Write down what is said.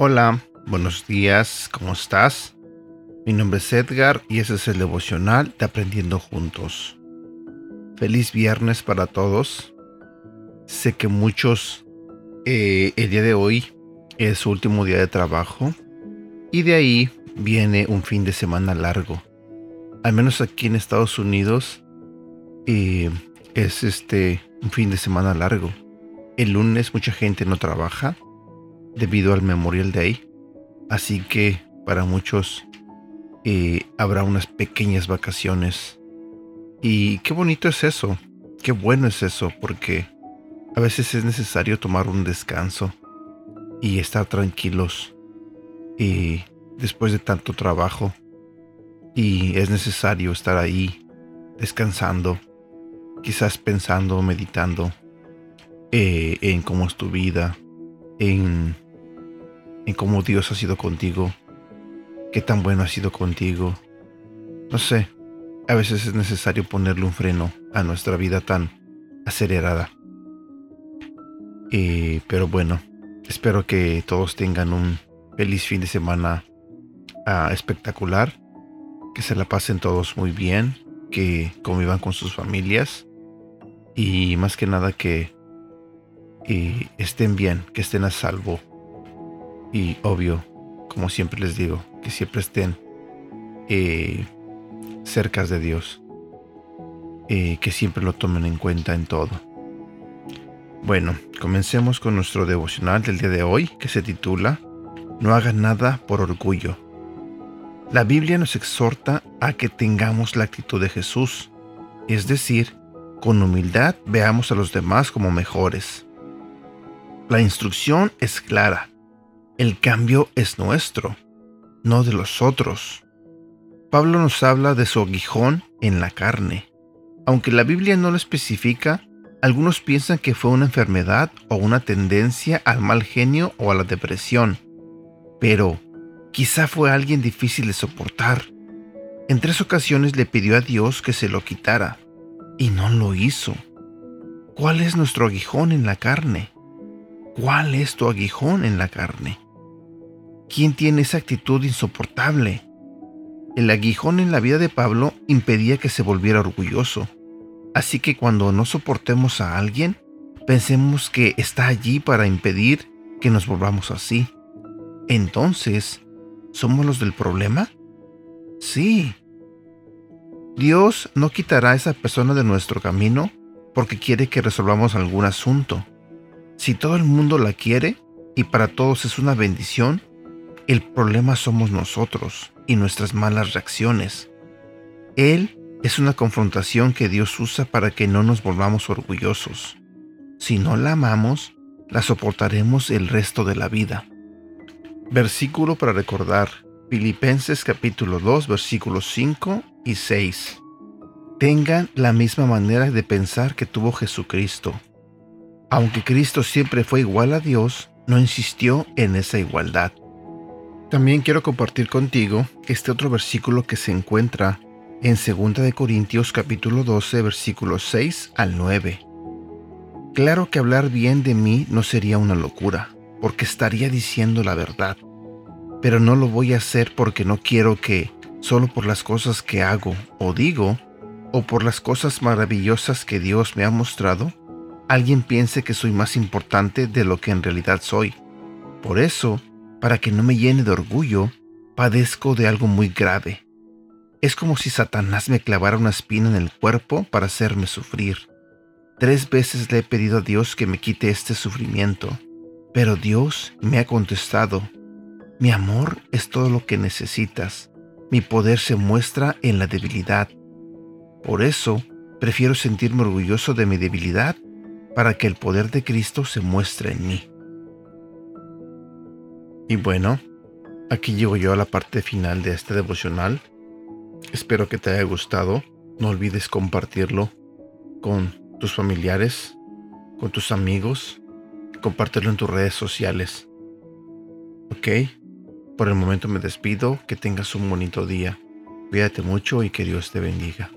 Hola, buenos días, ¿cómo estás? Mi nombre es Edgar y ese es el devocional de Aprendiendo Juntos. Feliz viernes para todos. Sé que muchos eh, el día de hoy es su último día de trabajo y de ahí viene un fin de semana largo. Al menos aquí en Estados Unidos eh, es este un fin de semana largo. El lunes mucha gente no trabaja debido al Memorial Day. Así que para muchos eh, habrá unas pequeñas vacaciones. Y qué bonito es eso, qué bueno es eso, porque a veces es necesario tomar un descanso y estar tranquilos y después de tanto trabajo. Y es necesario estar ahí descansando, quizás pensando, meditando eh, en cómo es tu vida, en en cómo Dios ha sido contigo, qué tan bueno ha sido contigo. No sé, a veces es necesario ponerle un freno a nuestra vida tan acelerada. Eh, pero bueno, espero que todos tengan un feliz fin de semana ah, espectacular, que se la pasen todos muy bien, que convivan con sus familias. Y más que nada que estén bien, que estén a salvo. Y obvio, como siempre les digo, que siempre estén eh, cerca de Dios, eh, que siempre lo tomen en cuenta en todo. Bueno, comencemos con nuestro devocional del día de hoy, que se titula No hagan nada por orgullo. La Biblia nos exhorta a que tengamos la actitud de Jesús, es decir, con humildad veamos a los demás como mejores. La instrucción es clara el cambio es nuestro, no de los otros. Pablo nos habla de su aguijón en la carne. Aunque la Biblia no lo especifica, algunos piensan que fue una enfermedad o una tendencia al mal genio o a la depresión. Pero quizá fue alguien difícil de soportar. En tres ocasiones le pidió a Dios que se lo quitara, y no lo hizo. ¿Cuál es nuestro aguijón en la carne? ¿Cuál es tu aguijón en la carne? ¿Quién tiene esa actitud insoportable? El aguijón en la vida de Pablo impedía que se volviera orgulloso. Así que cuando no soportemos a alguien, pensemos que está allí para impedir que nos volvamos así. Entonces, ¿somos los del problema? Sí. Dios no quitará a esa persona de nuestro camino porque quiere que resolvamos algún asunto. Si todo el mundo la quiere y para todos es una bendición, el problema somos nosotros y nuestras malas reacciones. Él es una confrontación que Dios usa para que no nos volvamos orgullosos. Si no la amamos, la soportaremos el resto de la vida. Versículo para recordar. Filipenses capítulo 2 versículos 5 y 6. Tengan la misma manera de pensar que tuvo Jesucristo. Aunque Cristo siempre fue igual a Dios, no insistió en esa igualdad. También quiero compartir contigo este otro versículo que se encuentra en 2 de Corintios capítulo 12 versículos 6 al 9. Claro que hablar bien de mí no sería una locura, porque estaría diciendo la verdad. Pero no lo voy a hacer porque no quiero que, solo por las cosas que hago o digo, o por las cosas maravillosas que Dios me ha mostrado, alguien piense que soy más importante de lo que en realidad soy. Por eso, para que no me llene de orgullo, padezco de algo muy grave. Es como si Satanás me clavara una espina en el cuerpo para hacerme sufrir. Tres veces le he pedido a Dios que me quite este sufrimiento, pero Dios me ha contestado, mi amor es todo lo que necesitas, mi poder se muestra en la debilidad. Por eso, prefiero sentirme orgulloso de mi debilidad para que el poder de Cristo se muestre en mí. Y bueno, aquí llego yo a la parte final de este devocional. Espero que te haya gustado. No olvides compartirlo con tus familiares, con tus amigos, compártelo en tus redes sociales. ¿Ok? Por el momento me despido, que tengas un bonito día. Cuídate mucho y que Dios te bendiga.